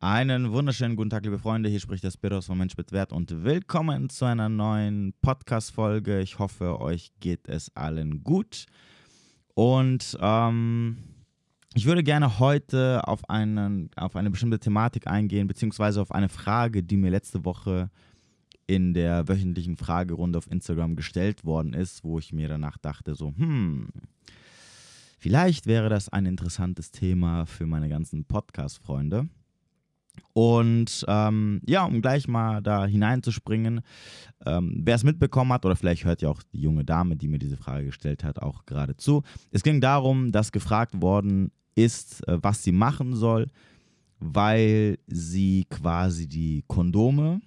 Einen wunderschönen guten Tag, liebe Freunde. Hier spricht der Spiros von Mensch mit Wert und willkommen zu einer neuen Podcast-Folge. Ich hoffe, euch geht es allen gut. Und ähm, ich würde gerne heute auf, einen, auf eine bestimmte Thematik eingehen, beziehungsweise auf eine Frage, die mir letzte Woche in der wöchentlichen Fragerunde auf Instagram gestellt worden ist, wo ich mir danach dachte, so, hm, vielleicht wäre das ein interessantes Thema für meine ganzen Podcast-Freunde. Und ähm, ja, um gleich mal da hineinzuspringen, ähm, wer es mitbekommen hat, oder vielleicht hört ja auch die junge Dame, die mir diese Frage gestellt hat, auch gerade zu. Es ging darum, dass gefragt worden ist, äh, was sie machen soll, weil sie quasi die Kondome,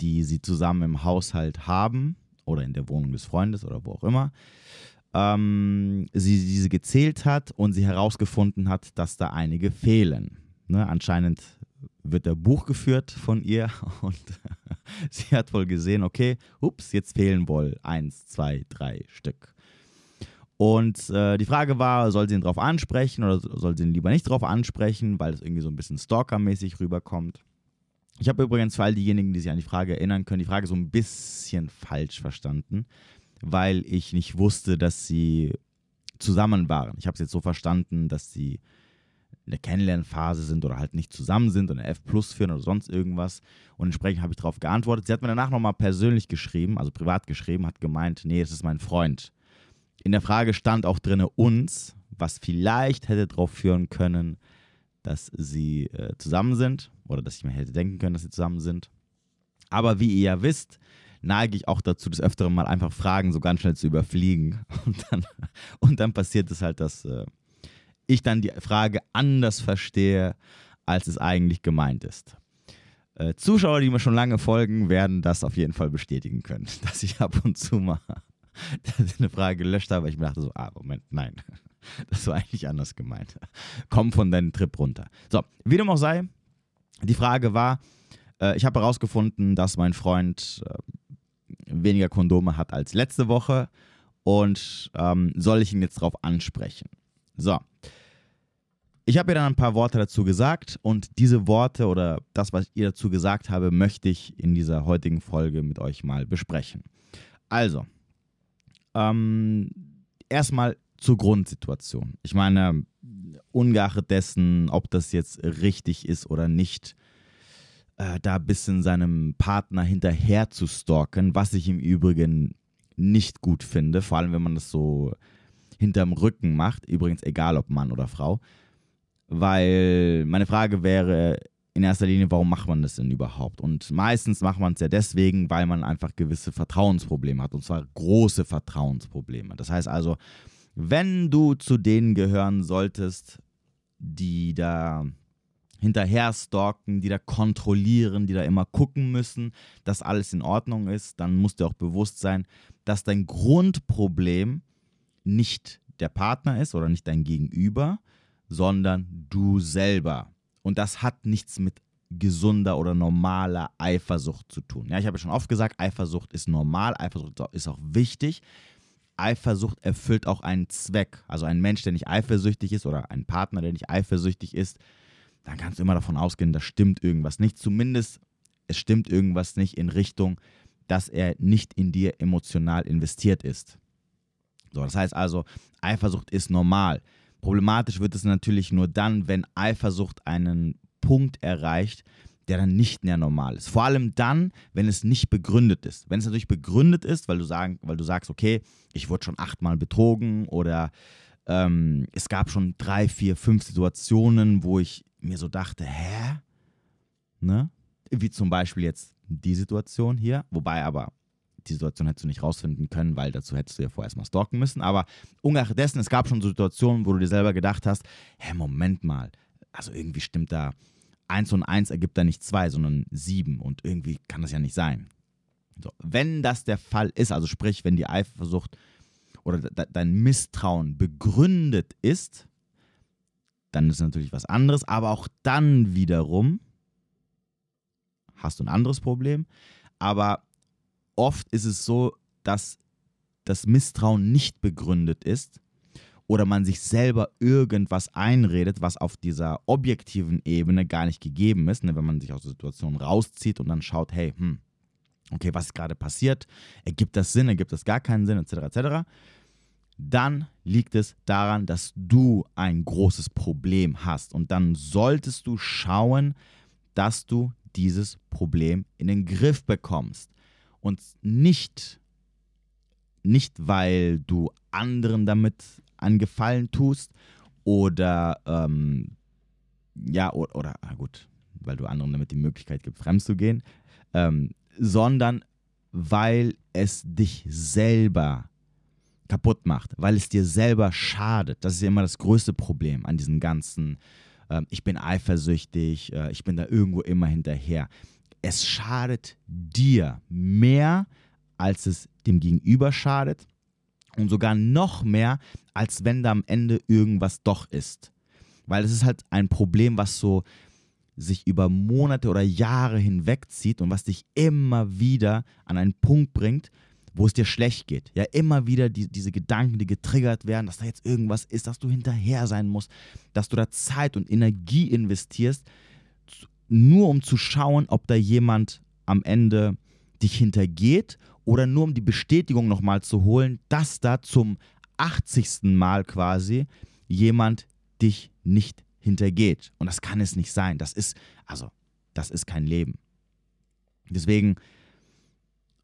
die sie zusammen im Haushalt haben, oder in der Wohnung des Freundes oder wo auch immer, ähm, sie diese gezählt hat und sie herausgefunden hat, dass da einige fehlen. Ne, anscheinend wird der Buch geführt von ihr und sie hat wohl gesehen, okay, ups, jetzt fehlen wohl eins, zwei, drei Stück. Und äh, die Frage war, soll sie ihn drauf ansprechen oder soll sie ihn lieber nicht drauf ansprechen, weil es irgendwie so ein bisschen stalkermäßig rüberkommt. Ich habe übrigens für all diejenigen, die sich an die Frage erinnern können, die Frage so ein bisschen falsch verstanden, weil ich nicht wusste, dass sie zusammen waren. Ich habe es jetzt so verstanden, dass sie in der Kennenlernphase sind oder halt nicht zusammen sind und eine F Plus führen oder sonst irgendwas. Und entsprechend habe ich darauf geantwortet. Sie hat mir danach nochmal persönlich geschrieben, also privat geschrieben, hat gemeint, nee, es ist mein Freund. In der Frage stand auch drinne uns, was vielleicht hätte darauf führen können, dass sie äh, zusammen sind oder dass ich mir hätte denken können, dass sie zusammen sind. Aber wie ihr ja wisst, neige ich auch dazu, des Öfteren mal einfach Fragen so ganz schnell zu überfliegen. Und dann, und dann passiert es halt, dass äh, ich dann die Frage anders verstehe, als es eigentlich gemeint ist. Äh, Zuschauer, die mir schon lange folgen, werden das auf jeden Fall bestätigen können, dass ich ab und zu mal eine Frage gelöscht habe, weil ich mir dachte so, ah, Moment, nein, das war eigentlich anders gemeint. Komm von deinem Trip runter. So, wie dem auch sei, die Frage war, äh, ich habe herausgefunden, dass mein Freund äh, weniger Kondome hat als letzte Woche und ähm, soll ich ihn jetzt darauf ansprechen? So, ich habe ihr dann ein paar Worte dazu gesagt und diese Worte oder das, was ich ihr dazu gesagt habe, möchte ich in dieser heutigen Folge mit euch mal besprechen. Also, ähm, erstmal zur Grundsituation. Ich meine, ungeachtet dessen, ob das jetzt richtig ist oder nicht, äh, da ein bisschen seinem Partner hinterher zu stalken, was ich im Übrigen nicht gut finde, vor allem wenn man das so hinterm Rücken macht, übrigens egal ob Mann oder Frau, weil meine Frage wäre in erster Linie, warum macht man das denn überhaupt? Und meistens macht man es ja deswegen, weil man einfach gewisse Vertrauensprobleme hat und zwar große Vertrauensprobleme. Das heißt also, wenn du zu denen gehören solltest, die da hinterher stalken, die da kontrollieren, die da immer gucken müssen, dass alles in Ordnung ist, dann musst du auch bewusst sein, dass dein Grundproblem nicht der Partner ist oder nicht dein Gegenüber, sondern du selber. Und das hat nichts mit gesunder oder normaler Eifersucht zu tun. Ja, ich habe schon oft gesagt, Eifersucht ist normal, Eifersucht ist auch wichtig. Eifersucht erfüllt auch einen Zweck. Also ein Mensch, der nicht eifersüchtig ist oder ein Partner, der nicht eifersüchtig ist, dann kannst du immer davon ausgehen, da stimmt irgendwas nicht. Zumindest es stimmt irgendwas nicht in Richtung, dass er nicht in dir emotional investiert ist. So, das heißt also, Eifersucht ist normal. Problematisch wird es natürlich nur dann, wenn Eifersucht einen Punkt erreicht, der dann nicht mehr normal ist. Vor allem dann, wenn es nicht begründet ist. Wenn es natürlich begründet ist, weil du, sagen, weil du sagst, okay, ich wurde schon achtmal betrogen oder ähm, es gab schon drei, vier, fünf Situationen, wo ich mir so dachte, hä? Ne? Wie zum Beispiel jetzt die Situation hier, wobei aber die Situation hättest du nicht rausfinden können, weil dazu hättest du ja vorher erstmal stalken müssen. Aber ungeachtet dessen, es gab schon Situationen, wo du dir selber gedacht hast, hä, Moment mal, also irgendwie stimmt da, eins und eins ergibt da nicht zwei, sondern sieben und irgendwie kann das ja nicht sein. So, wenn das der Fall ist, also sprich, wenn die Eifersucht oder de dein Misstrauen begründet ist, dann ist natürlich was anderes, aber auch dann wiederum hast du ein anderes Problem. Aber oft ist es so, dass das Misstrauen nicht begründet ist oder man sich selber irgendwas einredet, was auf dieser objektiven Ebene gar nicht gegeben ist, ne? wenn man sich aus der Situation rauszieht und dann schaut, hey, hm, okay, was ist gerade passiert? Ergibt das Sinn, ergibt das gar keinen Sinn, etc., etc., dann liegt es daran, dass du ein großes Problem hast. Und dann solltest du schauen, dass du dieses Problem in den Griff bekommst. Und nicht, nicht weil du anderen damit einen Gefallen tust oder ähm, ja, oder, oder ah gut, weil du anderen damit die Möglichkeit gibst, fremd zu gehen, ähm, sondern weil es dich selber kaputt macht, weil es dir selber schadet. Das ist ja immer das größte Problem an diesen ganzen, äh, ich bin eifersüchtig, äh, ich bin da irgendwo immer hinterher. Es schadet dir mehr, als es dem Gegenüber schadet und sogar noch mehr, als wenn da am Ende irgendwas doch ist. Weil es ist halt ein Problem, was so sich über Monate oder Jahre hinwegzieht und was dich immer wieder an einen Punkt bringt, wo es dir schlecht geht. Ja, immer wieder die, diese Gedanken, die getriggert werden, dass da jetzt irgendwas ist, dass du hinterher sein musst, dass du da Zeit und Energie investierst, nur um zu schauen, ob da jemand am Ende dich hintergeht oder nur um die Bestätigung nochmal zu holen, dass da zum 80. Mal quasi jemand dich nicht hintergeht. Und das kann es nicht sein. Das ist, also, das ist kein Leben. Deswegen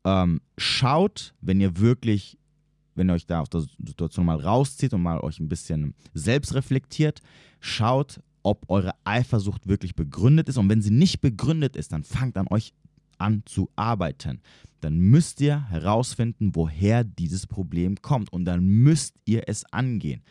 ähm, schaut, wenn ihr wirklich, wenn ihr euch da aus der Situation mal rauszieht und mal euch ein bisschen selbst reflektiert, schaut, ob eure Eifersucht wirklich begründet ist. Und wenn sie nicht begründet ist, dann fangt an euch an zu arbeiten. Dann müsst ihr herausfinden, woher dieses Problem kommt. Und dann müsst ihr es angehen.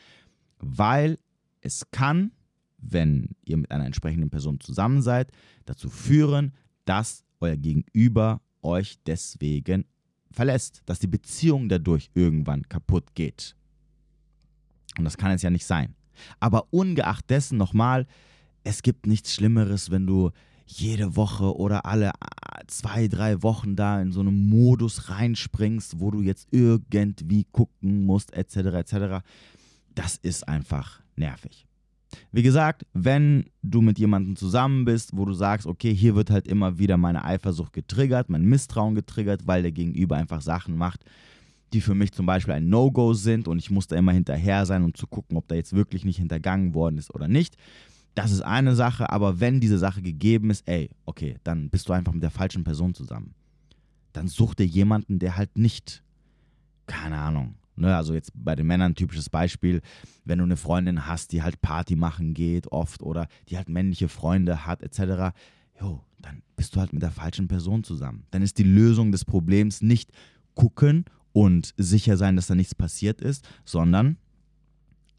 Weil es kann, wenn ihr mit einer entsprechenden Person zusammen seid, dazu führen, dass euer Gegenüber euch deswegen verlässt, dass die Beziehung dadurch irgendwann kaputt geht. Und das kann es ja nicht sein. Aber ungeachtet dessen nochmal, es gibt nichts Schlimmeres, wenn du jede Woche oder alle äh, zwei, drei Wochen da in so einen Modus reinspringst, wo du jetzt irgendwie gucken musst, etc., etc. Das ist einfach nervig. Wie gesagt, wenn du mit jemandem zusammen bist, wo du sagst, okay, hier wird halt immer wieder meine Eifersucht getriggert, mein Misstrauen getriggert, weil der Gegenüber einfach Sachen macht, die für mich zum Beispiel ein No-Go sind und ich muss da immer hinterher sein, um zu gucken, ob da jetzt wirklich nicht hintergangen worden ist oder nicht. Das ist eine Sache, aber wenn diese Sache gegeben ist, ey, okay, dann bist du einfach mit der falschen Person zusammen. Dann such dir jemanden, der halt nicht, keine Ahnung, Ne, also jetzt bei den Männern ein typisches Beispiel, wenn du eine Freundin hast, die halt Party machen geht oft oder die halt männliche Freunde hat etc., jo, dann bist du halt mit der falschen Person zusammen. Dann ist die Lösung des Problems nicht gucken und sicher sein, dass da nichts passiert ist, sondern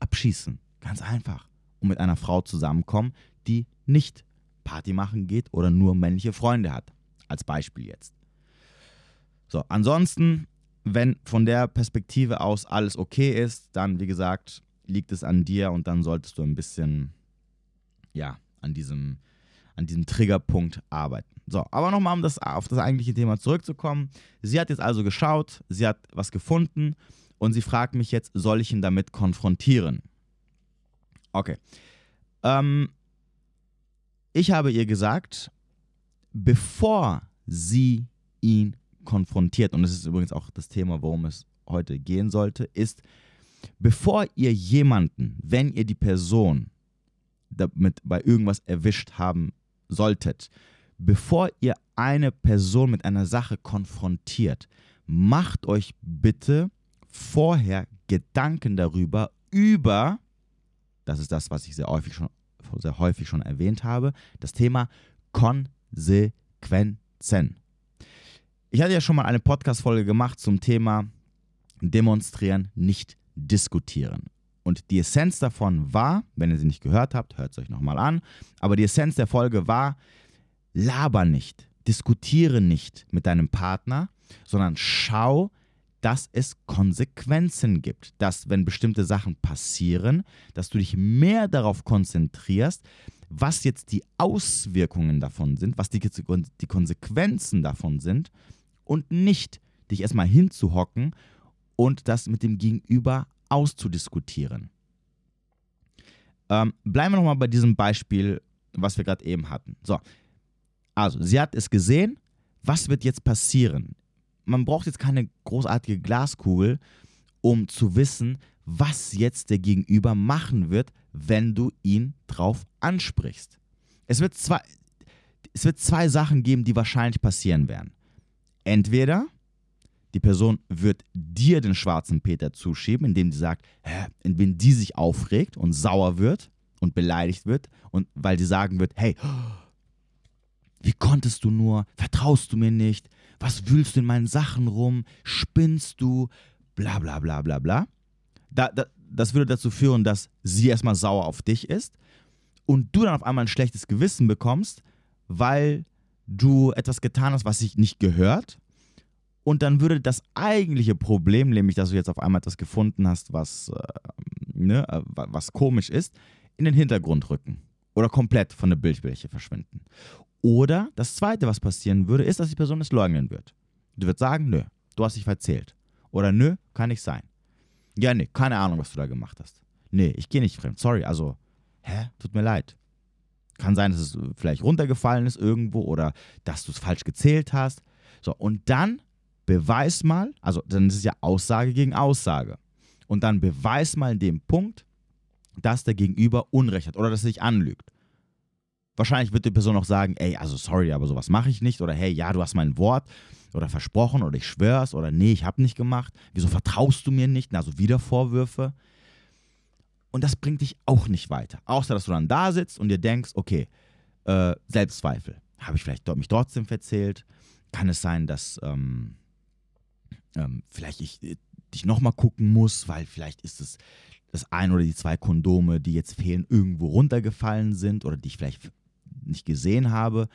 abschießen. Ganz einfach. Und mit einer Frau zusammenkommen, die nicht Party machen geht oder nur männliche Freunde hat. Als Beispiel jetzt. So, ansonsten wenn von der Perspektive aus alles okay ist, dann, wie gesagt, liegt es an dir und dann solltest du ein bisschen, ja, an diesem, an diesem Triggerpunkt arbeiten. So, aber nochmal, um das, auf das eigentliche Thema zurückzukommen. Sie hat jetzt also geschaut, sie hat was gefunden und sie fragt mich jetzt, soll ich ihn damit konfrontieren? Okay. Ähm, ich habe ihr gesagt, bevor sie ihn konfrontiert, und das ist übrigens auch das Thema, worum es heute gehen sollte, ist, bevor ihr jemanden, wenn ihr die Person damit bei irgendwas erwischt haben solltet, bevor ihr eine Person mit einer Sache konfrontiert, macht euch bitte vorher Gedanken darüber, über, das ist das, was ich sehr häufig schon, sehr häufig schon erwähnt habe, das Thema Konsequenzen. Ich hatte ja schon mal eine Podcast-Folge gemacht zum Thema Demonstrieren, nicht diskutieren. Und die Essenz davon war, wenn ihr sie nicht gehört habt, hört es euch nochmal an, aber die Essenz der Folge war, laber nicht, diskutiere nicht mit deinem Partner, sondern schau, dass es Konsequenzen gibt. Dass, wenn bestimmte Sachen passieren, dass du dich mehr darauf konzentrierst, was jetzt die Auswirkungen davon sind, was die, die Konsequenzen davon sind und nicht dich erstmal hinzuhocken und das mit dem Gegenüber auszudiskutieren. Ähm, bleiben wir nochmal bei diesem Beispiel, was wir gerade eben hatten. So, also, sie hat es gesehen. Was wird jetzt passieren? Man braucht jetzt keine großartige Glaskugel, um zu wissen, was jetzt der Gegenüber machen wird, wenn du ihn drauf ansprichst. Es wird zwei, es wird zwei Sachen geben, die wahrscheinlich passieren werden. Entweder die Person wird dir den schwarzen Peter zuschieben, indem sie sagt, hä, indem die sich aufregt und sauer wird und beleidigt wird und weil sie sagen wird, hey, wie konntest du nur, vertraust du mir nicht, was wühlst du in meinen Sachen rum, spinnst du, bla bla bla bla bla. Da, da, das würde dazu führen, dass sie erstmal sauer auf dich ist und du dann auf einmal ein schlechtes Gewissen bekommst, weil du etwas getan hast, was sich nicht gehört. Und dann würde das eigentliche Problem, nämlich dass du jetzt auf einmal etwas gefunden hast, was, äh, ne, äh, was komisch ist, in den Hintergrund rücken oder komplett von der Bildfläche verschwinden. Oder das Zweite, was passieren würde, ist, dass die Person es leugnen wird. Du wirst sagen, nö, du hast dich verzählt. Oder nö, kann nicht sein. Ja, nee, keine Ahnung, was du da gemacht hast. Nee, ich gehe nicht fremd. Sorry, also, hä? Tut mir leid. Kann sein, dass es vielleicht runtergefallen ist irgendwo oder dass du es falsch gezählt hast. So, und dann beweis mal, also dann ist es ja Aussage gegen Aussage. Und dann beweis mal in dem Punkt, dass der Gegenüber Unrecht hat oder dass er sich anlügt. Wahrscheinlich wird die Person auch sagen, ey, also sorry, aber sowas mache ich nicht. Oder hey, ja, du hast mein Wort oder versprochen oder ich schwör's oder nee, ich habe nicht gemacht. Wieso vertraust du mir nicht? Also wieder Vorwürfe. Und das bringt dich auch nicht weiter. Außer, dass du dann da sitzt und dir denkst, okay, äh, Selbstzweifel. Habe ich vielleicht mich trotzdem verzählt? Kann es sein, dass ähm, ähm, vielleicht ich äh, dich nochmal gucken muss, weil vielleicht ist es das ein oder die zwei Kondome, die jetzt fehlen, irgendwo runtergefallen sind oder die ich vielleicht nicht gesehen habe,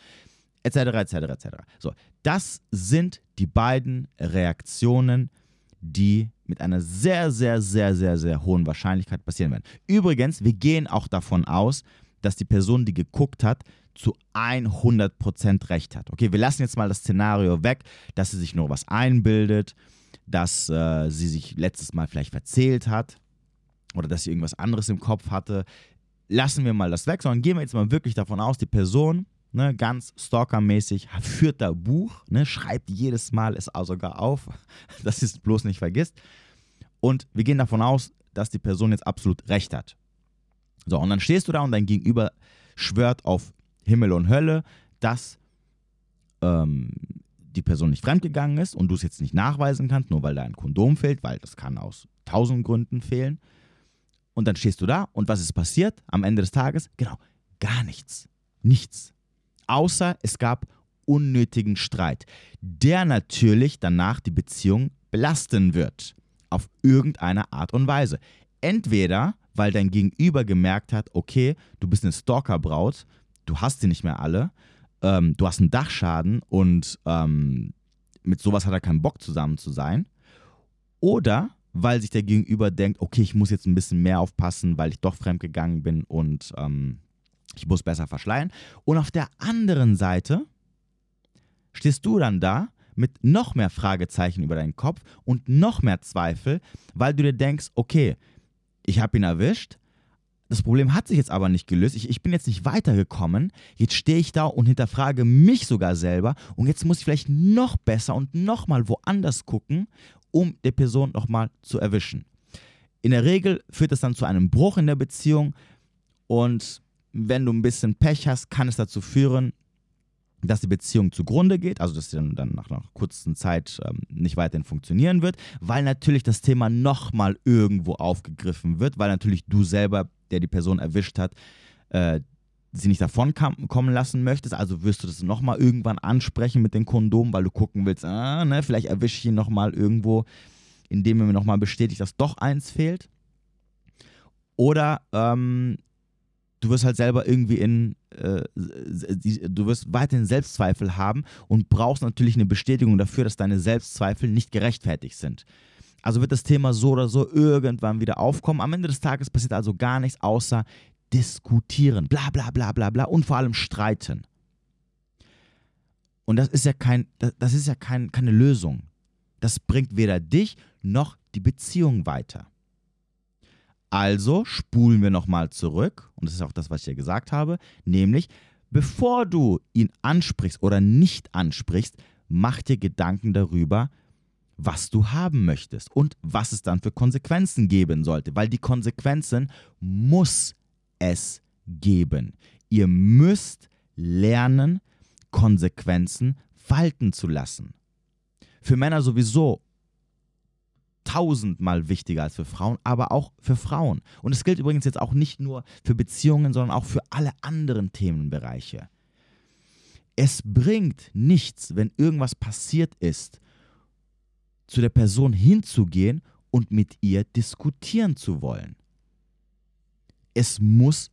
etc., etc., etc. So, das sind die beiden Reaktionen, die mit einer sehr, sehr, sehr, sehr, sehr hohen Wahrscheinlichkeit passieren werden. Übrigens, wir gehen auch davon aus, dass die Person, die geguckt hat, zu 100% recht hat. Okay, wir lassen jetzt mal das Szenario weg, dass sie sich nur was einbildet, dass äh, sie sich letztes Mal vielleicht verzählt hat oder dass sie irgendwas anderes im Kopf hatte. Lassen wir mal das weg, sondern gehen wir jetzt mal wirklich davon aus, die Person ne, ganz stalkermäßig, führt da Buch, ne, schreibt jedes Mal es sogar auf, dass sie es bloß nicht vergisst. Und wir gehen davon aus, dass die Person jetzt absolut recht hat. So, und dann stehst du da und dein Gegenüber schwört auf Himmel und Hölle, dass ähm, die Person nicht fremdgegangen ist und du es jetzt nicht nachweisen kannst, nur weil da ein Kondom fehlt, weil das kann aus tausend Gründen fehlen. Und dann stehst du da und was ist passiert am Ende des Tages? Genau, gar nichts. Nichts außer es gab unnötigen Streit, der natürlich danach die Beziehung belasten wird, auf irgendeine Art und Weise. Entweder, weil dein Gegenüber gemerkt hat, okay, du bist eine Stalkerbraut, du hast sie nicht mehr alle, ähm, du hast einen Dachschaden und ähm, mit sowas hat er keinen Bock zusammen zu sein. Oder weil sich der Gegenüber denkt, okay, ich muss jetzt ein bisschen mehr aufpassen, weil ich doch fremdgegangen bin und ähm, ich muss besser verschleiern. Und auf der anderen Seite stehst du dann da mit noch mehr Fragezeichen über deinen Kopf und noch mehr Zweifel, weil du dir denkst, okay, ich habe ihn erwischt, das Problem hat sich jetzt aber nicht gelöst. Ich, ich bin jetzt nicht weitergekommen. Jetzt stehe ich da und hinterfrage mich sogar selber. Und jetzt muss ich vielleicht noch besser und nochmal woanders gucken, um die Person nochmal zu erwischen. In der Regel führt das dann zu einem Bruch in der Beziehung. Und wenn du ein bisschen Pech hast, kann es dazu führen, dass die Beziehung zugrunde geht, also dass sie dann, dann nach einer kurzen Zeit ähm, nicht weiterhin funktionieren wird, weil natürlich das Thema nochmal irgendwo aufgegriffen wird, weil natürlich du selber, der die Person erwischt hat, äh, sie nicht davon kommen lassen möchtest. Also wirst du das nochmal irgendwann ansprechen mit den Kondomen, weil du gucken willst, ah, ne, vielleicht erwische ich ihn nochmal irgendwo, indem er mir nochmal bestätigt, dass doch eins fehlt. Oder ähm, du wirst halt selber irgendwie in, äh, du wirst weiterhin Selbstzweifel haben und brauchst natürlich eine Bestätigung dafür, dass deine Selbstzweifel nicht gerechtfertigt sind. Also wird das Thema so oder so irgendwann wieder aufkommen. Am Ende des Tages passiert also gar nichts außer diskutieren, bla bla bla bla bla und vor allem streiten. Und das ist ja kein, das ist ja kein, keine Lösung. Das bringt weder dich noch die Beziehung weiter. Also spulen wir nochmal zurück, und das ist auch das, was ich dir gesagt habe, nämlich, bevor du ihn ansprichst oder nicht ansprichst, mach dir Gedanken darüber, was du haben möchtest und was es dann für Konsequenzen geben sollte, weil die Konsequenzen muss es geben. Ihr müsst lernen, Konsequenzen walten zu lassen. Für Männer sowieso tausendmal wichtiger als für Frauen, aber auch für Frauen. Und es gilt übrigens jetzt auch nicht nur für Beziehungen, sondern auch für alle anderen Themenbereiche. Es bringt nichts, wenn irgendwas passiert ist, zu der Person hinzugehen und mit ihr diskutieren zu wollen. Es muss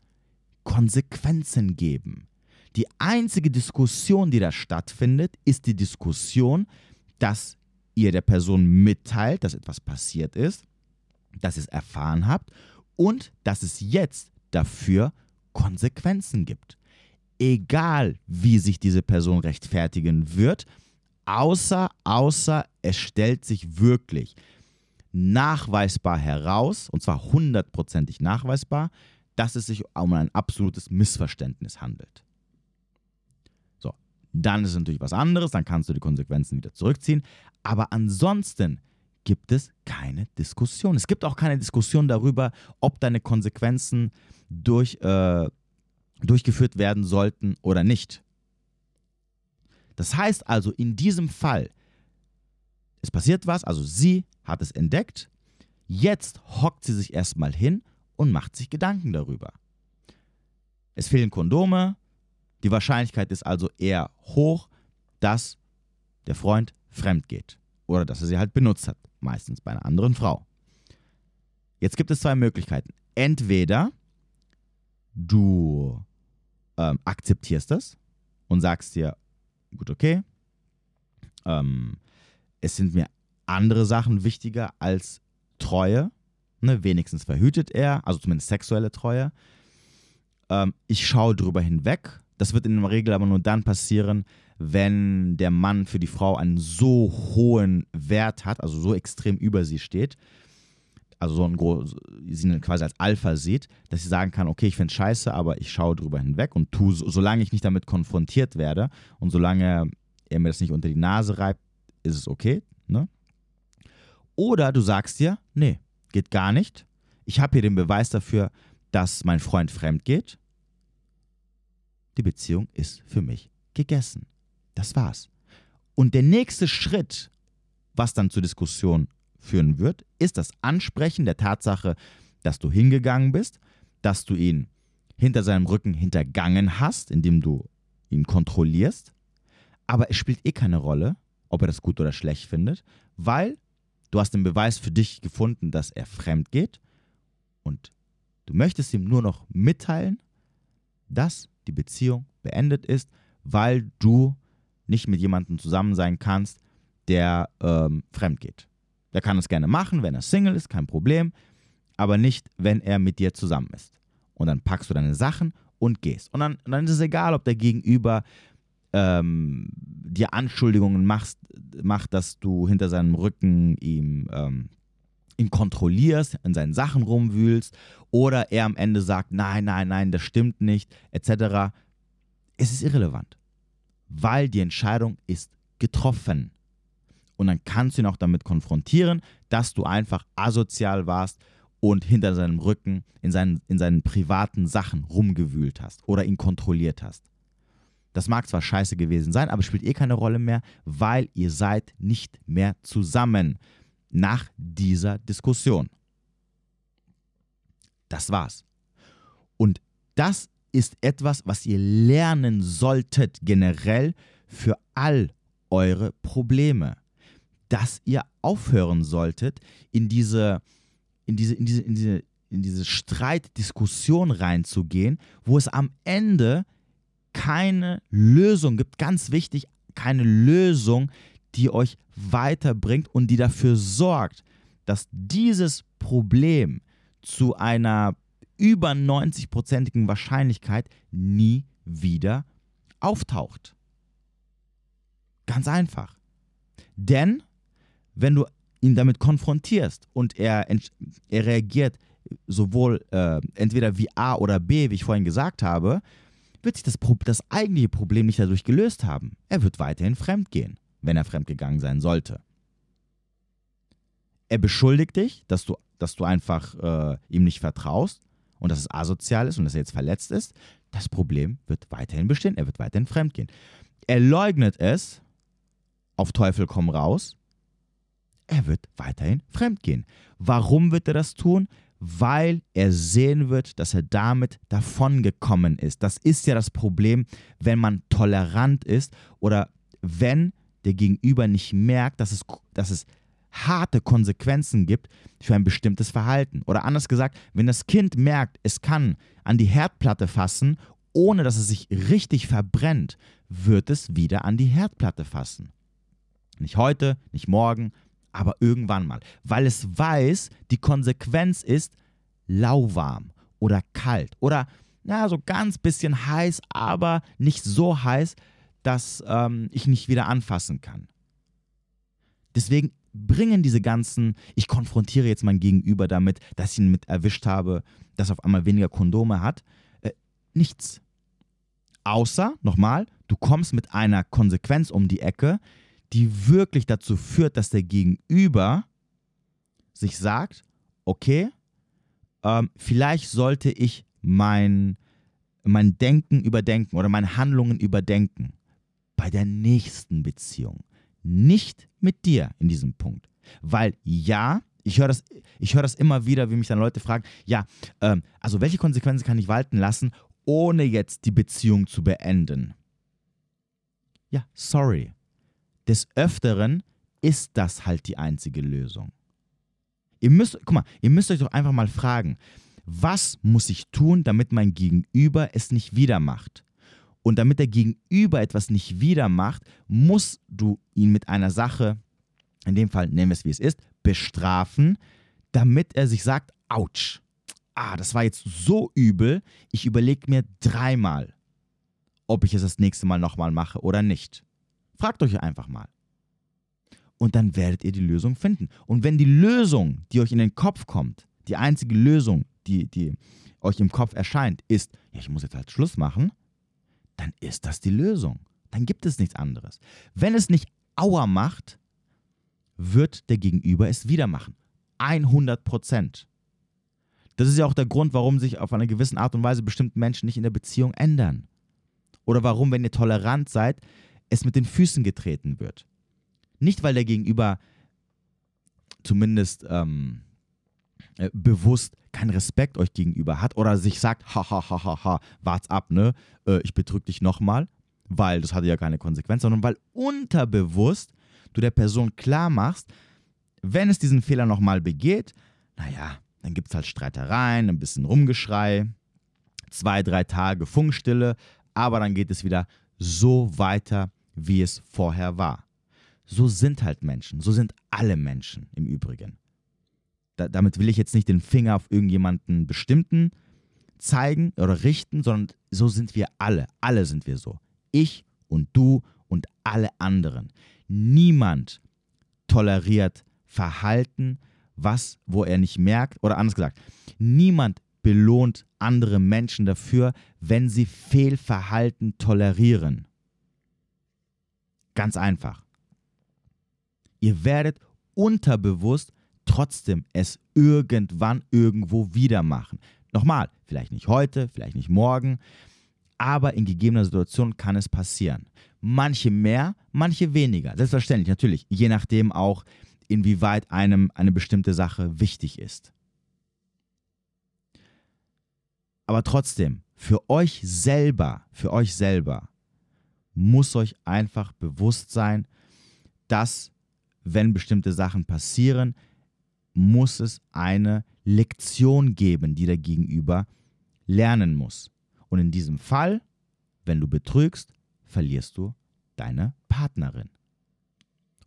Konsequenzen geben. Die einzige Diskussion, die da stattfindet, ist die Diskussion, dass ihr der Person mitteilt, dass etwas passiert ist, dass ihr es erfahren habt und dass es jetzt dafür Konsequenzen gibt. Egal, wie sich diese Person rechtfertigen wird, außer, außer es stellt sich wirklich nachweisbar heraus, und zwar hundertprozentig nachweisbar, dass es sich um ein absolutes Missverständnis handelt. So, dann ist es natürlich was anderes, dann kannst du die Konsequenzen wieder zurückziehen. Aber ansonsten gibt es keine Diskussion. Es gibt auch keine Diskussion darüber, ob deine Konsequenzen durch, äh, durchgeführt werden sollten oder nicht. Das heißt also, in diesem Fall, es passiert was, also sie hat es entdeckt, jetzt hockt sie sich erstmal hin und macht sich Gedanken darüber. Es fehlen Kondome, die Wahrscheinlichkeit ist also eher hoch, dass der Freund fremd geht oder dass er sie halt benutzt hat, meistens bei einer anderen Frau. Jetzt gibt es zwei Möglichkeiten. Entweder du ähm, akzeptierst das und sagst dir, gut, okay, ähm, es sind mir andere Sachen wichtiger als Treue. Ne, wenigstens verhütet er, also zumindest sexuelle Treue. Ähm, ich schaue drüber hinweg. Das wird in der Regel aber nur dann passieren, wenn der Mann für die Frau einen so hohen Wert hat, also so extrem über sie steht, also so ein sie quasi als Alpha sieht, dass sie sagen kann, okay, ich finde scheiße, aber ich schaue drüber hinweg und tue, solange ich nicht damit konfrontiert werde und solange er mir das nicht unter die Nase reibt, ist es okay. Ne? Oder du sagst dir, nee, geht gar nicht. Ich habe hier den Beweis dafür, dass mein Freund fremd geht. Die Beziehung ist für mich gegessen. Das war's. Und der nächste Schritt, was dann zur Diskussion führen wird, ist das Ansprechen der Tatsache, dass du hingegangen bist, dass du ihn hinter seinem Rücken hintergangen hast, indem du ihn kontrollierst. Aber es spielt eh keine Rolle, ob er das gut oder schlecht findet, weil du hast den Beweis für dich gefunden, dass er fremd geht und du möchtest ihm nur noch mitteilen, dass die Beziehung beendet ist, weil du nicht mit jemandem zusammen sein kannst, der ähm, fremd geht. Der kann es gerne machen, wenn er Single ist, kein Problem, aber nicht, wenn er mit dir zusammen ist. Und dann packst du deine Sachen und gehst. Und dann, dann ist es egal, ob der Gegenüber ähm, dir Anschuldigungen machst, macht, dass du hinter seinem Rücken ihm, ähm, ihn kontrollierst, in seinen Sachen rumwühlst oder er am Ende sagt, nein, nein, nein, das stimmt nicht, etc. Es ist irrelevant weil die Entscheidung ist getroffen. Und dann kannst du ihn auch damit konfrontieren, dass du einfach asozial warst und hinter seinem Rücken in seinen, in seinen privaten Sachen rumgewühlt hast oder ihn kontrolliert hast. Das mag zwar scheiße gewesen sein, aber spielt eh keine Rolle mehr, weil ihr seid nicht mehr zusammen nach dieser Diskussion. Das war's. Und das ist etwas, was ihr lernen solltet generell für all eure Probleme. Dass ihr aufhören solltet, in diese, in diese, in diese, in diese, in diese Streitdiskussion reinzugehen, wo es am Ende keine Lösung gibt. Ganz wichtig, keine Lösung, die euch weiterbringt und die dafür sorgt, dass dieses Problem zu einer über 90-prozentigen Wahrscheinlichkeit nie wieder auftaucht. Ganz einfach. Denn wenn du ihn damit konfrontierst und er, er reagiert sowohl äh, entweder wie A oder B, wie ich vorhin gesagt habe, wird sich das, das eigentliche Problem nicht dadurch gelöst haben. Er wird weiterhin fremdgehen, wenn er fremdgegangen sein sollte. Er beschuldigt dich, dass du, dass du einfach äh, ihm nicht vertraust und dass es asozial ist und dass er jetzt verletzt ist. Das Problem wird weiterhin bestehen. Er wird weiterhin fremdgehen. Er leugnet es, auf Teufel komm raus. Er wird weiterhin fremdgehen. Warum wird er das tun? Weil er sehen wird, dass er damit davongekommen ist. Das ist ja das Problem, wenn man tolerant ist oder wenn der Gegenüber nicht merkt, dass es, dass es harte Konsequenzen gibt für ein bestimmtes Verhalten. Oder anders gesagt, wenn das Kind merkt, es kann an die Herdplatte fassen, ohne dass es sich richtig verbrennt, wird es wieder an die Herdplatte fassen. Nicht heute, nicht morgen, aber irgendwann mal. Weil es weiß, die Konsequenz ist lauwarm oder kalt oder ja, so ganz bisschen heiß, aber nicht so heiß, dass ähm, ich nicht wieder anfassen kann. Deswegen bringen diese ganzen, ich konfrontiere jetzt mein Gegenüber damit, dass ich ihn mit erwischt habe, dass auf einmal weniger Kondome hat, äh, nichts. Außer, nochmal, du kommst mit einer Konsequenz um die Ecke, die wirklich dazu führt, dass der Gegenüber sich sagt, okay, ähm, vielleicht sollte ich mein, mein Denken überdenken oder meine Handlungen überdenken bei der nächsten Beziehung nicht mit dir in diesem Punkt. Weil ja, ich höre das, hör das immer wieder, wie mich dann Leute fragen, ja, ähm, also welche Konsequenzen kann ich walten lassen, ohne jetzt die Beziehung zu beenden? Ja, sorry. Des Öfteren ist das halt die einzige Lösung. Ihr müsst, guck mal, ihr müsst euch doch einfach mal fragen, was muss ich tun, damit mein Gegenüber es nicht wieder macht? Und damit der Gegenüber etwas nicht wieder macht, musst du ihn mit einer Sache, in dem Fall nennen wir es wie es ist, bestrafen, damit er sich sagt, ouch, ah, das war jetzt so übel, ich überlege mir dreimal, ob ich es das nächste Mal nochmal mache oder nicht. Fragt euch einfach mal. Und dann werdet ihr die Lösung finden. Und wenn die Lösung, die euch in den Kopf kommt, die einzige Lösung, die, die euch im Kopf erscheint, ist, ja, ich muss jetzt halt Schluss machen, dann ist das die Lösung. Dann gibt es nichts anderes. Wenn es nicht Auer macht, wird der Gegenüber es wieder machen. 100 Prozent. Das ist ja auch der Grund, warum sich auf eine gewisse Art und Weise bestimmte Menschen nicht in der Beziehung ändern. Oder warum, wenn ihr tolerant seid, es mit den Füßen getreten wird. Nicht, weil der Gegenüber zumindest ähm, äh, bewusst keinen Respekt euch gegenüber hat oder sich sagt, ha, ha, ha, ha, ha, wart's ab, ne? Äh, ich betrüge dich nochmal, weil das hatte ja keine Konsequenz, sondern weil unterbewusst du der Person klar machst, wenn es diesen Fehler nochmal begeht, naja, dann gibt es halt Streitereien, ein bisschen Rumgeschrei, zwei, drei Tage Funkstille, aber dann geht es wieder so weiter, wie es vorher war. So sind halt Menschen, so sind alle Menschen im Übrigen da, damit will ich jetzt nicht den Finger auf irgendjemanden bestimmten zeigen oder richten, sondern so sind wir alle. Alle sind wir so. Ich und du und alle anderen. Niemand toleriert Verhalten, was, wo er nicht merkt, oder anders gesagt, niemand belohnt andere Menschen dafür, wenn sie Fehlverhalten tolerieren. Ganz einfach. Ihr werdet unterbewusst trotzdem es irgendwann irgendwo wieder machen. Nochmal, vielleicht nicht heute, vielleicht nicht morgen, aber in gegebener Situation kann es passieren. Manche mehr, manche weniger. Selbstverständlich, natürlich, je nachdem auch, inwieweit einem eine bestimmte Sache wichtig ist. Aber trotzdem, für euch selber, für euch selber muss euch einfach bewusst sein, dass wenn bestimmte Sachen passieren, muss es eine Lektion geben, die der Gegenüber lernen muss. Und in diesem Fall, wenn du betrügst, verlierst du deine Partnerin.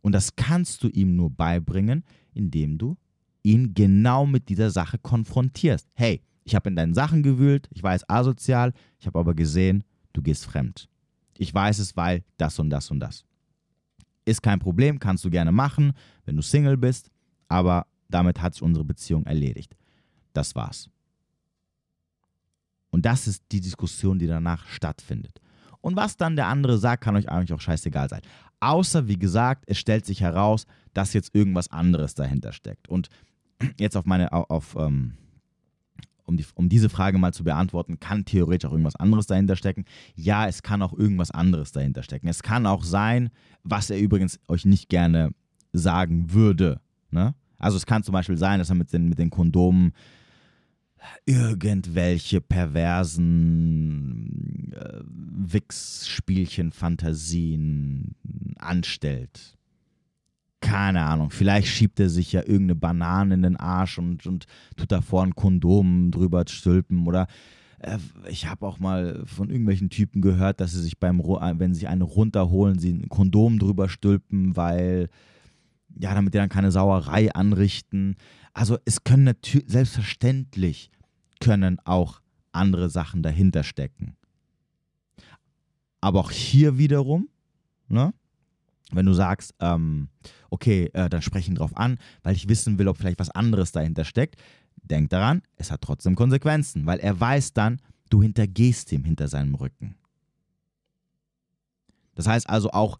Und das kannst du ihm nur beibringen, indem du ihn genau mit dieser Sache konfrontierst. Hey, ich habe in deinen Sachen gewühlt, ich weiß asozial, ich habe aber gesehen, du gehst fremd. Ich weiß es, weil das und das und das. Ist kein Problem, kannst du gerne machen, wenn du Single bist, aber damit hat sich unsere Beziehung erledigt. das war's. Und das ist die Diskussion, die danach stattfindet. Und was dann der andere sagt, kann euch eigentlich auch scheißegal sein. Außer, wie gesagt, es stellt sich heraus, dass jetzt irgendwas anderes dahinter steckt. Und jetzt auf meine, auf, ähm, um, die, um diese Frage mal zu beantworten, kann theoretisch auch irgendwas anderes dahinter stecken? Ja, es kann auch irgendwas anderes dahinter stecken. Es kann auch sein, was er übrigens euch nicht gerne sagen würde. Ne? Also es kann zum Beispiel sein, dass er mit den, mit den Kondomen irgendwelche perversen äh, Wix-Spielchen, Fantasien anstellt. Keine Ahnung, vielleicht schiebt er sich ja irgendeine Banane in den Arsch und, und tut davor ein Kondom drüber stülpen oder äh, ich habe auch mal von irgendwelchen Typen gehört, dass sie sich beim, äh, wenn sie eine runterholen, sie ein Kondom drüber stülpen, weil, ja, damit die dann keine Sauerei anrichten. Also es können natürlich, selbstverständlich können auch andere Sachen dahinter stecken. Aber auch hier wiederum, ne, wenn du sagst, ähm, okay, äh, dann spreche ihn drauf an, weil ich wissen will, ob vielleicht was anderes dahinter steckt, denk daran, es hat trotzdem Konsequenzen, weil er weiß dann, du hintergehst ihm hinter seinem Rücken. Das heißt also auch,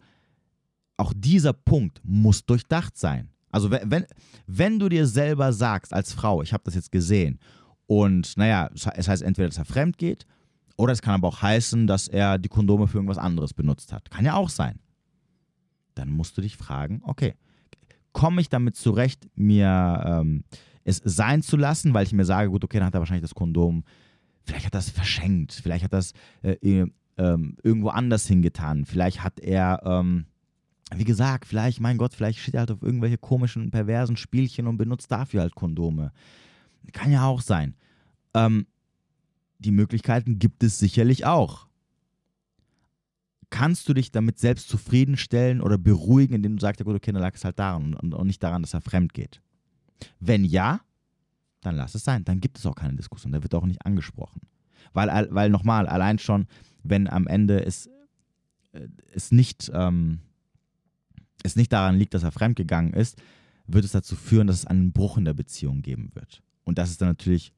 auch dieser Punkt muss durchdacht sein. Also wenn, wenn du dir selber sagst als Frau, ich habe das jetzt gesehen, und naja, es heißt entweder, dass er fremd geht, oder es kann aber auch heißen, dass er die Kondome für irgendwas anderes benutzt hat. Kann ja auch sein. Dann musst du dich fragen, okay, komme ich damit zurecht, mir ähm, es sein zu lassen, weil ich mir sage, gut, okay, dann hat er wahrscheinlich das Kondom, vielleicht hat er es verschenkt, vielleicht hat er es äh, äh, irgendwo anders hingetan, vielleicht hat er, ähm, wie gesagt, vielleicht, mein Gott, vielleicht steht er halt auf irgendwelche komischen, perversen Spielchen und benutzt dafür halt Kondome. Kann ja auch sein. Ähm, die Möglichkeiten gibt es sicherlich auch. Kannst du dich damit selbst zufriedenstellen oder beruhigen, indem du sagst, ja gut, okay, dann lag es halt daran und, und nicht daran, dass er fremd geht? Wenn ja, dann lass es sein. Dann gibt es auch keine Diskussion. Da wird auch nicht angesprochen. Weil, weil nochmal, allein schon, wenn am Ende es, äh, es, nicht, ähm, es nicht daran liegt, dass er fremdgegangen ist, wird es dazu führen, dass es einen Bruch in der Beziehung geben wird. Und das ist dann natürlich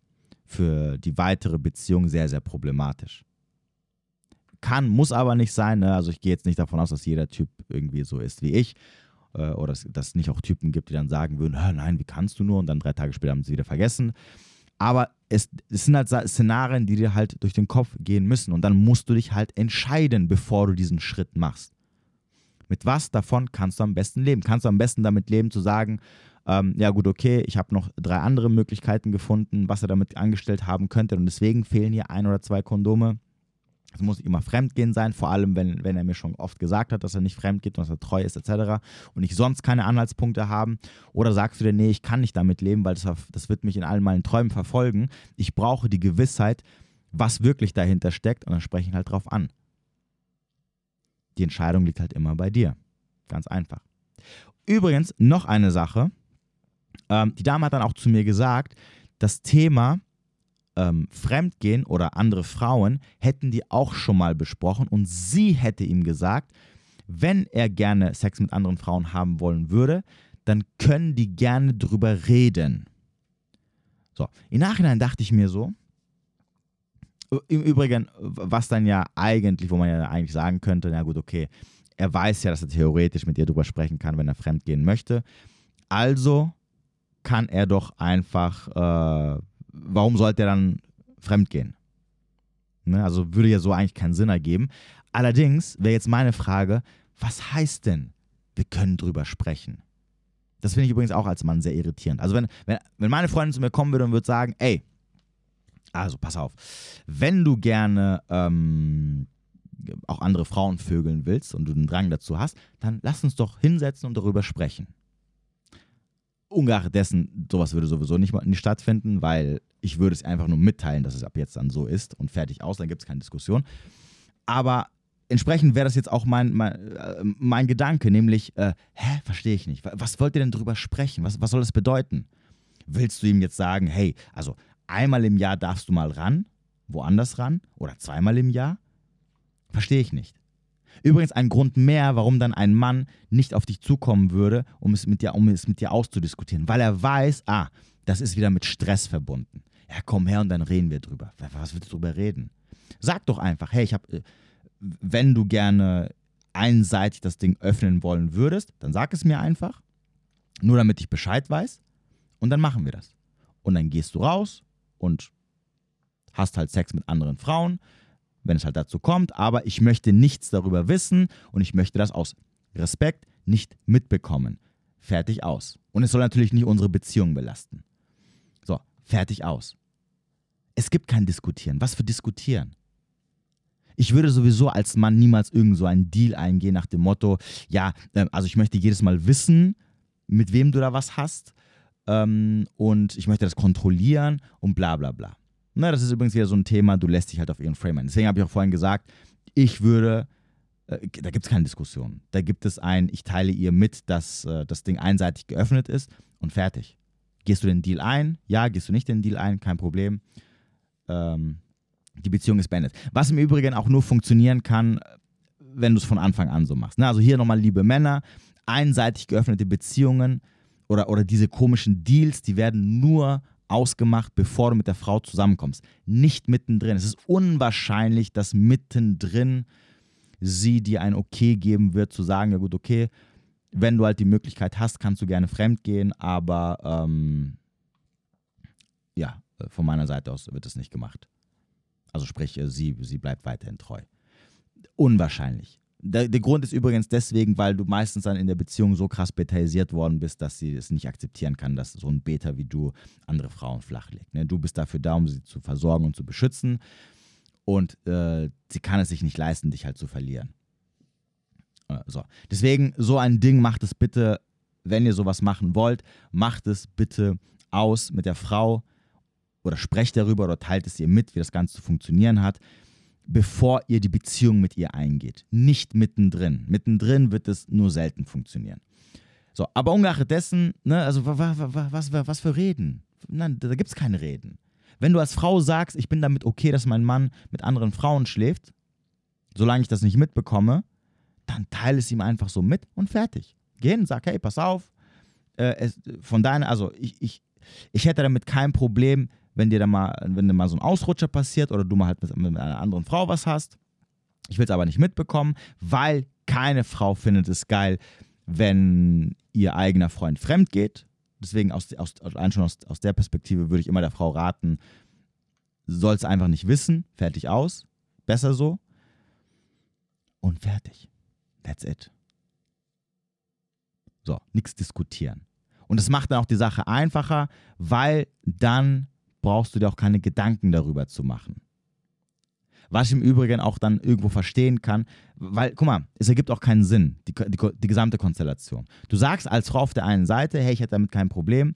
für die weitere Beziehung sehr, sehr problematisch. Kann, muss aber nicht sein. Ne? Also ich gehe jetzt nicht davon aus, dass jeder Typ irgendwie so ist wie ich. Äh, oder dass es nicht auch Typen gibt, die dann sagen würden, nein, wie kannst du nur? Und dann drei Tage später haben sie wieder vergessen. Aber es, es sind halt Szenarien, die dir halt durch den Kopf gehen müssen. Und dann musst du dich halt entscheiden, bevor du diesen Schritt machst. Mit was davon kannst du am besten leben? Kannst du am besten damit leben, zu sagen, ähm, ja gut, okay, ich habe noch drei andere Möglichkeiten gefunden, was er damit angestellt haben könnte und deswegen fehlen hier ein oder zwei Kondome. Es muss immer fremdgehen sein, vor allem wenn, wenn er mir schon oft gesagt hat, dass er nicht fremd geht und dass er treu ist etc. und ich sonst keine Anhaltspunkte haben. Oder sagst du dir, nee, ich kann nicht damit leben, weil das, das wird mich in allen meinen Träumen verfolgen. Ich brauche die Gewissheit, was wirklich dahinter steckt und dann spreche ich halt drauf an. Die Entscheidung liegt halt immer bei dir. Ganz einfach. Übrigens, noch eine Sache, ähm, die Dame hat dann auch zu mir gesagt, das Thema ähm, Fremdgehen oder andere Frauen hätten die auch schon mal besprochen und sie hätte ihm gesagt, wenn er gerne Sex mit anderen Frauen haben wollen würde, dann können die gerne drüber reden. So, im Nachhinein dachte ich mir so, im Übrigen, was dann ja eigentlich, wo man ja eigentlich sagen könnte, na gut, okay, er weiß ja, dass er theoretisch mit ihr drüber sprechen kann, wenn er fremdgehen möchte. Also kann er doch einfach, äh, warum sollte er dann fremdgehen? Ne? Also würde ja so eigentlich keinen Sinn ergeben. Allerdings wäre jetzt meine Frage, was heißt denn, wir können drüber sprechen? Das finde ich übrigens auch als Mann sehr irritierend. Also wenn, wenn, wenn meine Freundin zu mir kommen würde und würde sagen, ey, also pass auf, wenn du gerne ähm, auch andere Frauen vögeln willst und du den Drang dazu hast, dann lass uns doch hinsetzen und darüber sprechen. Ungeachtet dessen, sowas würde sowieso nicht, nicht stattfinden, weil ich würde es einfach nur mitteilen, dass es ab jetzt dann so ist und fertig aus, dann gibt es keine Diskussion. Aber entsprechend wäre das jetzt auch mein, mein, äh, mein Gedanke, nämlich, äh, hä, verstehe ich nicht. Was wollt ihr denn drüber sprechen? Was, was soll das bedeuten? Willst du ihm jetzt sagen, hey, also einmal im Jahr darfst du mal ran, woanders ran oder zweimal im Jahr? Verstehe ich nicht. Übrigens ein Grund mehr, warum dann ein Mann nicht auf dich zukommen würde, um es mit dir, um es mit dir auszudiskutieren. Weil er weiß, ah, das ist wieder mit Stress verbunden. Ja, komm her und dann reden wir drüber. Was willst du drüber reden? Sag doch einfach, hey, ich habe, äh, wenn du gerne einseitig das Ding öffnen wollen würdest, dann sag es mir einfach. Nur damit ich Bescheid weiß. Und dann machen wir das. Und dann gehst du raus und hast halt Sex mit anderen Frauen, wenn es halt dazu kommt. Aber ich möchte nichts darüber wissen und ich möchte das aus Respekt nicht mitbekommen. Fertig aus. Und es soll natürlich nicht unsere Beziehung belasten. So, fertig aus. Es gibt kein Diskutieren. Was für Diskutieren? Ich würde sowieso als Mann niemals irgend so einen Deal eingehen nach dem Motto, ja, äh, also ich möchte jedes Mal wissen, mit wem du da was hast ähm, und ich möchte das kontrollieren und bla bla bla. Na, das ist übrigens wieder so ein Thema, du lässt dich halt auf ihren Frame ein. Deswegen habe ich auch vorhin gesagt, ich würde, äh, da gibt es keine Diskussion. Da gibt es ein, ich teile ihr mit, dass äh, das Ding einseitig geöffnet ist und fertig. Gehst du den Deal ein? Ja, gehst du nicht den Deal ein? Kein Problem. Ähm, die Beziehung ist beendet. Was im Übrigen auch nur funktionieren kann, wenn du es von Anfang an so machst. Ne? Also hier nochmal, liebe Männer, einseitig geöffnete Beziehungen oder, oder diese komischen Deals, die werden nur ausgemacht, bevor du mit der Frau zusammenkommst. Nicht mittendrin. Es ist unwahrscheinlich, dass mittendrin sie dir ein Okay geben wird, zu sagen, ja gut, okay, wenn du halt die Möglichkeit hast, kannst du gerne fremd gehen, aber ähm, ja, von meiner Seite aus wird es nicht gemacht. Also sprich, äh, sie, sie bleibt weiterhin treu. Unwahrscheinlich. Der, der, Grund ist übrigens deswegen, weil du meistens dann in der Beziehung so krass betaisiert worden bist, dass sie es nicht akzeptieren kann, dass so ein Beta wie du andere Frauen flachlegt. Ne? Du bist dafür da, um sie zu versorgen und zu beschützen. Und äh, sie kann es sich nicht leisten, dich halt zu verlieren. Äh, so. Deswegen, so ein Ding macht es bitte, wenn ihr sowas machen wollt, macht es bitte aus mit der Frau, oder sprecht darüber oder teilt es ihr mit, wie das Ganze zu funktionieren hat, bevor ihr die Beziehung mit ihr eingeht. Nicht mittendrin. Mittendrin wird es nur selten funktionieren. So, aber ungeachtet dessen, ne, also was, was, was für Reden? Nein, da gibt es keine Reden. Wenn du als Frau sagst, ich bin damit okay, dass mein Mann mit anderen Frauen schläft, solange ich das nicht mitbekomme, dann teile es ihm einfach so mit und fertig. Geh hin sag, hey, pass auf. Äh, es, von deiner, also ich, ich, ich hätte damit kein Problem, wenn dir da mal, wenn dir mal so ein Ausrutscher passiert oder du mal halt mit, einer anderen Frau was hast. Ich will es aber nicht mitbekommen, weil keine Frau findet es geil, wenn ihr eigener Freund fremd geht. Deswegen aus, aus, allein schon aus, aus der Perspektive würde ich immer der Frau raten, soll es einfach nicht wissen, fertig aus, besser so und fertig. That's it. So, nichts diskutieren. Und das macht dann auch die Sache einfacher, weil dann brauchst du dir auch keine Gedanken darüber zu machen. Was ich im Übrigen auch dann irgendwo verstehen kann, weil, guck mal, es ergibt auch keinen Sinn, die, die, die gesamte Konstellation. Du sagst als Frau auf der einen Seite, hey, ich hätte damit kein Problem,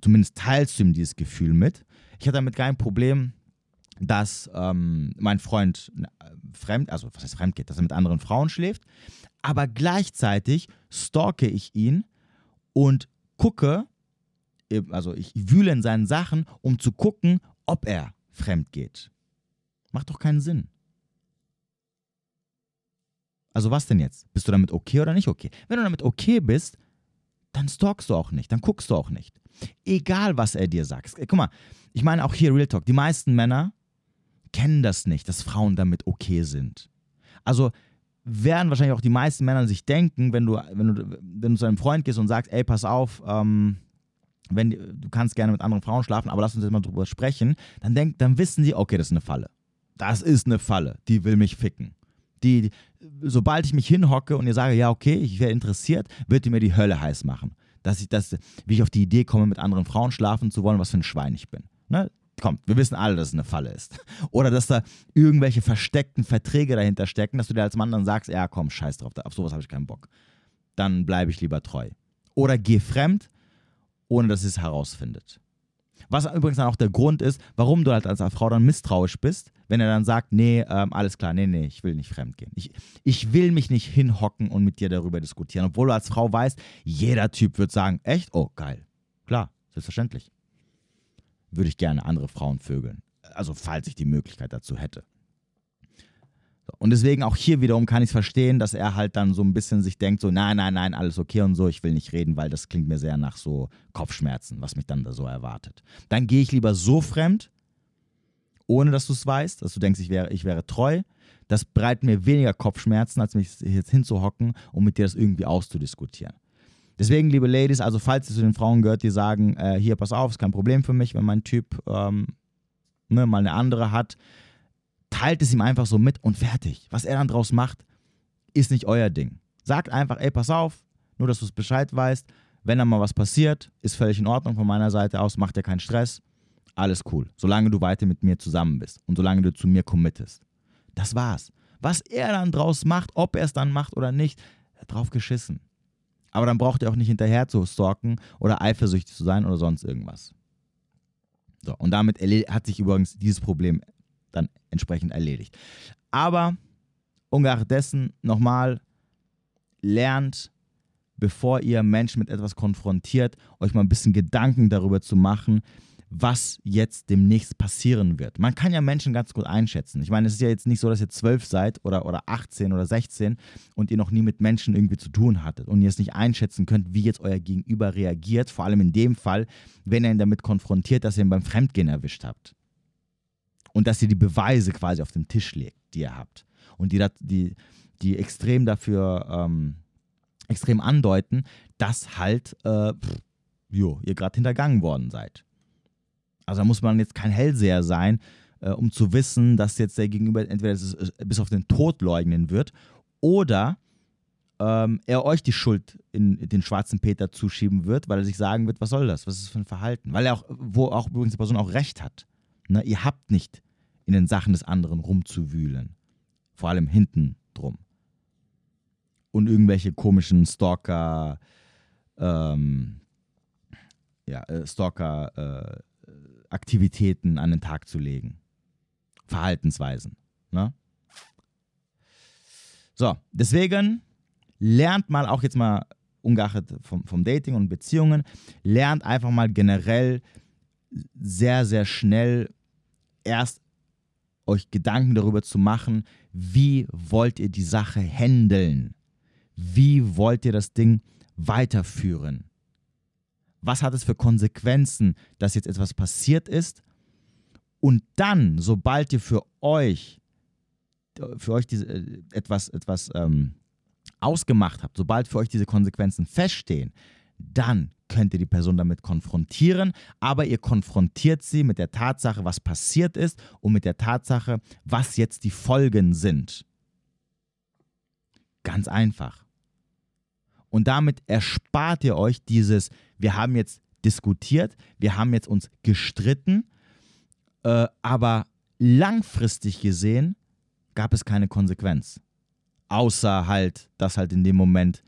zumindest teilst du ihm dieses Gefühl mit. Ich hätte damit kein Problem, dass ähm, mein Freund äh, fremd, also was heißt fremd geht, dass er mit anderen Frauen schläft, aber gleichzeitig stalke ich ihn und gucke, also ich wühle in seinen Sachen, um zu gucken, ob er fremd geht. Macht doch keinen Sinn. Also was denn jetzt? Bist du damit okay oder nicht okay? Wenn du damit okay bist, dann stalkst du auch nicht, dann guckst du auch nicht. Egal, was er dir sagt. Guck mal, ich meine auch hier Real Talk, die meisten Männer kennen das nicht, dass Frauen damit okay sind. Also werden wahrscheinlich auch die meisten Männer sich denken, wenn du, wenn du, wenn du zu einem Freund gehst und sagst, ey, pass auf, ähm, wenn du kannst gerne mit anderen Frauen schlafen, aber lass uns jetzt mal drüber sprechen, dann, denk, dann wissen sie, okay, das ist eine Falle. Das ist eine Falle, die will mich ficken. Die, sobald ich mich hinhocke und ihr sage, ja, okay, ich wäre interessiert, wird die mir die Hölle heiß machen. Dass ich das, wie ich auf die Idee komme, mit anderen Frauen schlafen zu wollen, was für ein Schwein ich bin. Ne? Komm, wir wissen alle, dass es eine Falle ist. Oder dass da irgendwelche versteckten Verträge dahinter stecken, dass du dir als Mann dann sagst, ja komm, scheiß drauf, auf sowas habe ich keinen Bock. Dann bleibe ich lieber treu. Oder geh fremd, ohne dass sie es herausfindet. Was übrigens dann auch der Grund ist, warum du halt als Frau dann misstrauisch bist, wenn er dann sagt, nee, ähm, alles klar, nee, nee, ich will nicht fremdgehen. Ich, ich will mich nicht hinhocken und mit dir darüber diskutieren. Obwohl du als Frau weißt, jeder Typ wird sagen, echt? Oh, geil. Klar, selbstverständlich. Würde ich gerne andere Frauen vögeln. Also falls ich die Möglichkeit dazu hätte. Und deswegen auch hier wiederum kann ich es verstehen, dass er halt dann so ein bisschen sich denkt, so, nein, nein, nein, alles okay und so, ich will nicht reden, weil das klingt mir sehr nach so Kopfschmerzen, was mich dann da so erwartet. Dann gehe ich lieber so fremd, ohne dass du es weißt, dass du denkst, ich wäre, ich wäre treu. Das bereitet mir weniger Kopfschmerzen, als mich jetzt hinzuhocken und mit dir das irgendwie auszudiskutieren. Deswegen, liebe Ladies, also falls ihr zu den Frauen gehört, die sagen, äh, hier, pass auf, ist kein Problem für mich, wenn mein Typ ähm, ne, mal eine andere hat, teilt es ihm einfach so mit und fertig. Was er dann draus macht, ist nicht euer Ding. Sagt einfach, ey, pass auf, nur dass du es Bescheid weißt. Wenn da mal was passiert, ist völlig in Ordnung von meiner Seite aus, macht dir keinen Stress. Alles cool. Solange du weiter mit mir zusammen bist und solange du zu mir committest. Das war's. Was er dann draus macht, ob er es dann macht oder nicht, drauf geschissen. Aber dann braucht ihr auch nicht hinterher zu stalken oder eifersüchtig zu sein oder sonst irgendwas. So, und damit hat sich übrigens dieses Problem dann entsprechend erledigt. Aber ungeachtet dessen nochmal, lernt, bevor ihr Menschen mit etwas konfrontiert, euch mal ein bisschen Gedanken darüber zu machen, was jetzt demnächst passieren wird. Man kann ja Menschen ganz gut einschätzen. Ich meine, es ist ja jetzt nicht so, dass ihr zwölf seid oder, oder 18 oder 16 und ihr noch nie mit Menschen irgendwie zu tun hattet und ihr es nicht einschätzen könnt, wie jetzt euer Gegenüber reagiert. Vor allem in dem Fall, wenn ihr ihn damit konfrontiert, dass ihr ihn beim Fremdgehen erwischt habt und dass ihr die Beweise quasi auf den Tisch legt, die ihr habt und die, die, die extrem dafür ähm, extrem andeuten, dass halt äh, pff, jo, ihr gerade hintergangen worden seid. Also da muss man jetzt kein Hellseher sein, äh, um zu wissen, dass jetzt der Gegenüber entweder äh, bis auf den Tod leugnen wird oder ähm, er euch die Schuld in, in, den schwarzen Peter zuschieben wird, weil er sich sagen wird, was soll das? Was ist das für ein Verhalten? Weil er auch, wo auch übrigens die Person auch recht hat. Ne? Ihr habt nicht in den Sachen des anderen rumzuwühlen. Vor allem hinten drum. Und irgendwelche komischen Stalker, ähm, ja, äh, Stalker, äh, Aktivitäten an den Tag zu legen. Verhaltensweisen. Ne? So, deswegen lernt mal auch jetzt mal ungeachtet vom, vom Dating und Beziehungen, lernt einfach mal generell sehr, sehr schnell erst euch Gedanken darüber zu machen, wie wollt ihr die Sache handeln? Wie wollt ihr das Ding weiterführen? Was hat es für Konsequenzen, dass jetzt etwas passiert ist? Und dann, sobald ihr für euch, für euch diese, äh, etwas, etwas ähm, ausgemacht habt, sobald für euch diese Konsequenzen feststehen, dann könnt ihr die Person damit konfrontieren, aber ihr konfrontiert sie mit der Tatsache, was passiert ist und mit der Tatsache, was jetzt die Folgen sind. Ganz einfach. Und damit erspart ihr euch dieses, wir haben jetzt diskutiert, wir haben jetzt uns gestritten, äh, aber langfristig gesehen gab es keine Konsequenz. Außer halt, dass halt in dem Moment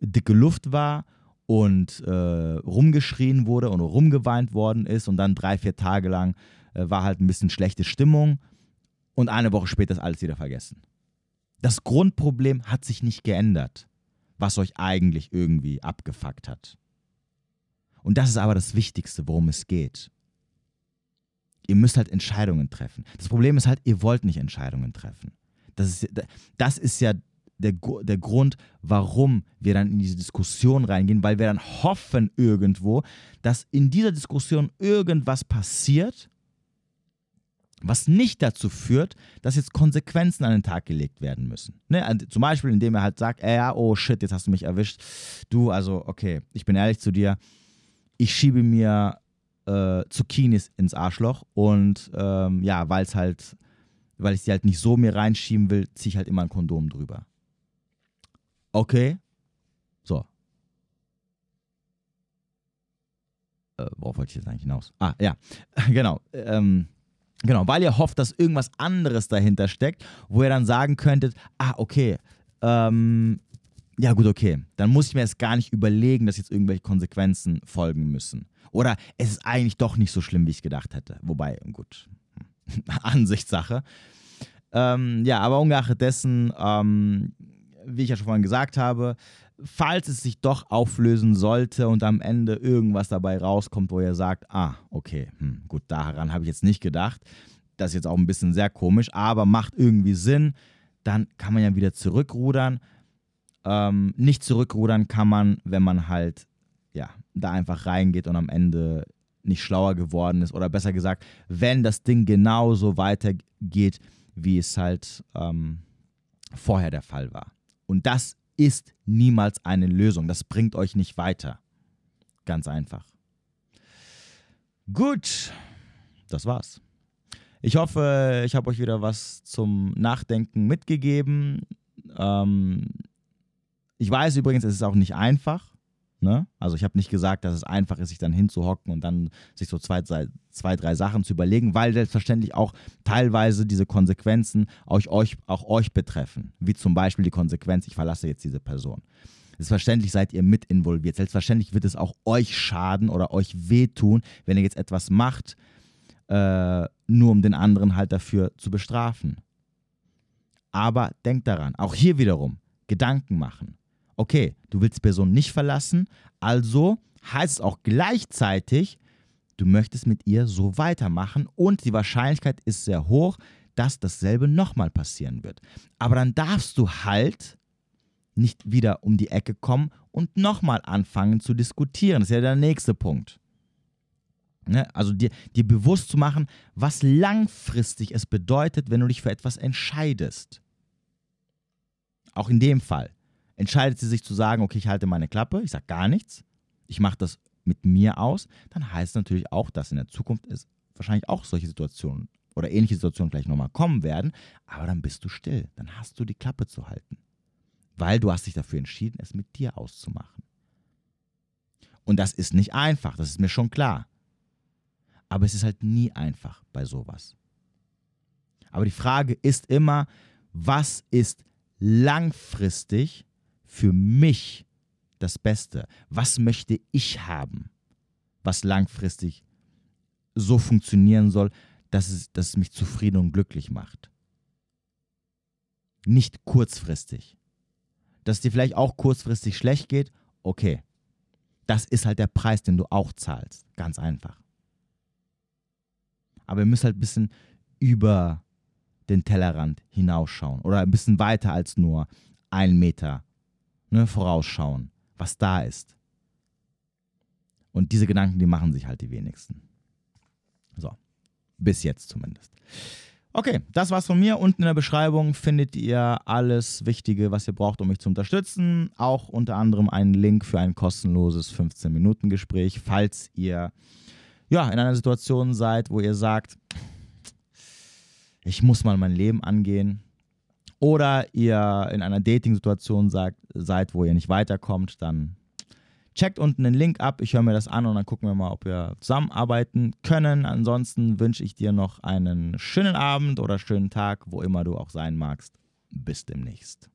dicke Luft war und äh, rumgeschrien wurde und rumgeweint worden ist und dann drei, vier Tage lang äh, war halt ein bisschen schlechte Stimmung und eine Woche später ist alles wieder vergessen. Das Grundproblem hat sich nicht geändert, was euch eigentlich irgendwie abgefuckt hat. Und das ist aber das Wichtigste, worum es geht. Ihr müsst halt Entscheidungen treffen. Das Problem ist halt, ihr wollt nicht Entscheidungen treffen. Das ist, das ist ja der, der Grund, warum wir dann in diese Diskussion reingehen, weil wir dann hoffen irgendwo, dass in dieser Diskussion irgendwas passiert, was nicht dazu führt, dass jetzt Konsequenzen an den Tag gelegt werden müssen. Ne? Zum Beispiel, indem er halt sagt, äh, ja, oh shit, jetzt hast du mich erwischt. Du, also, okay, ich bin ehrlich zu dir, ich schiebe mir äh, Zucchinis ins Arschloch und ähm, ja, weil es halt, weil ich sie halt nicht so mir reinschieben will, ziehe ich halt immer ein Kondom drüber. Okay. So. Äh, worauf wollte ich jetzt eigentlich hinaus? Ah, ja, genau. Ähm, genau, weil ihr hofft, dass irgendwas anderes dahinter steckt, wo ihr dann sagen könntet, ah, okay, ähm, ja gut, okay, dann muss ich mir jetzt gar nicht überlegen, dass jetzt irgendwelche Konsequenzen folgen müssen. Oder es ist eigentlich doch nicht so schlimm, wie ich gedacht hätte. Wobei, gut, Ansichtssache. Ähm, ja, aber ungeachtet dessen, ähm, wie ich ja schon vorhin gesagt habe, falls es sich doch auflösen sollte und am Ende irgendwas dabei rauskommt, wo ihr sagt, ah, okay, hm, gut, daran habe ich jetzt nicht gedacht. Das ist jetzt auch ein bisschen sehr komisch, aber macht irgendwie Sinn, dann kann man ja wieder zurückrudern. Ähm, nicht zurückrudern kann man, wenn man halt ja, da einfach reingeht und am Ende nicht schlauer geworden ist. Oder besser gesagt, wenn das Ding genauso weitergeht, wie es halt ähm, vorher der Fall war. Und das ist niemals eine Lösung. Das bringt euch nicht weiter. Ganz einfach. Gut, das war's. Ich hoffe, ich habe euch wieder was zum Nachdenken mitgegeben. Ähm, ich weiß übrigens, es ist auch nicht einfach. Ne? Also ich habe nicht gesagt, dass es einfach ist, sich dann hinzuhocken und dann sich so zwei, zwei, drei Sachen zu überlegen, weil selbstverständlich auch teilweise diese Konsequenzen auch euch, auch euch betreffen. Wie zum Beispiel die Konsequenz, ich verlasse jetzt diese Person. Selbstverständlich seid ihr mit involviert. Selbstverständlich wird es auch euch schaden oder euch wehtun, wenn ihr jetzt etwas macht, äh, nur um den anderen halt dafür zu bestrafen. Aber denkt daran, auch hier wiederum, Gedanken machen okay, du willst die Person nicht verlassen, also heißt es auch gleichzeitig, du möchtest mit ihr so weitermachen und die Wahrscheinlichkeit ist sehr hoch, dass dasselbe nochmal passieren wird. Aber dann darfst du halt nicht wieder um die Ecke kommen und nochmal anfangen zu diskutieren. Das ist ja der nächste Punkt. Ne? Also dir, dir bewusst zu machen, was langfristig es bedeutet, wenn du dich für etwas entscheidest. Auch in dem Fall entscheidet sie sich zu sagen, okay, ich halte meine Klappe, ich sage gar nichts, ich mache das mit mir aus, dann heißt es natürlich auch, dass in der Zukunft es wahrscheinlich auch solche Situationen oder ähnliche Situationen gleich nochmal kommen werden, aber dann bist du still, dann hast du die Klappe zu halten, weil du hast dich dafür entschieden, es mit dir auszumachen. Und das ist nicht einfach, das ist mir schon klar. Aber es ist halt nie einfach bei sowas. Aber die Frage ist immer, was ist langfristig für mich das Beste? Was möchte ich haben, was langfristig so funktionieren soll, dass es, dass es mich zufrieden und glücklich macht? Nicht kurzfristig. Dass es dir vielleicht auch kurzfristig schlecht geht, okay. Das ist halt der Preis, den du auch zahlst. Ganz einfach. Aber wir müssen halt ein bisschen über den Tellerrand hinausschauen oder ein bisschen weiter als nur einen Meter ne, vorausschauen, was da ist. Und diese Gedanken, die machen sich halt die wenigsten. So, bis jetzt zumindest. Okay, das war's von mir. Unten in der Beschreibung findet ihr alles Wichtige, was ihr braucht, um mich zu unterstützen. Auch unter anderem einen Link für ein kostenloses 15-Minuten-Gespräch, falls ihr ja, in einer Situation seid, wo ihr sagt, ich muss mal mein Leben angehen, oder ihr in einer Dating-Situation seid, wo ihr nicht weiterkommt, dann checkt unten den Link ab. Ich höre mir das an und dann gucken wir mal, ob wir zusammenarbeiten können. Ansonsten wünsche ich dir noch einen schönen Abend oder schönen Tag, wo immer du auch sein magst. Bis demnächst.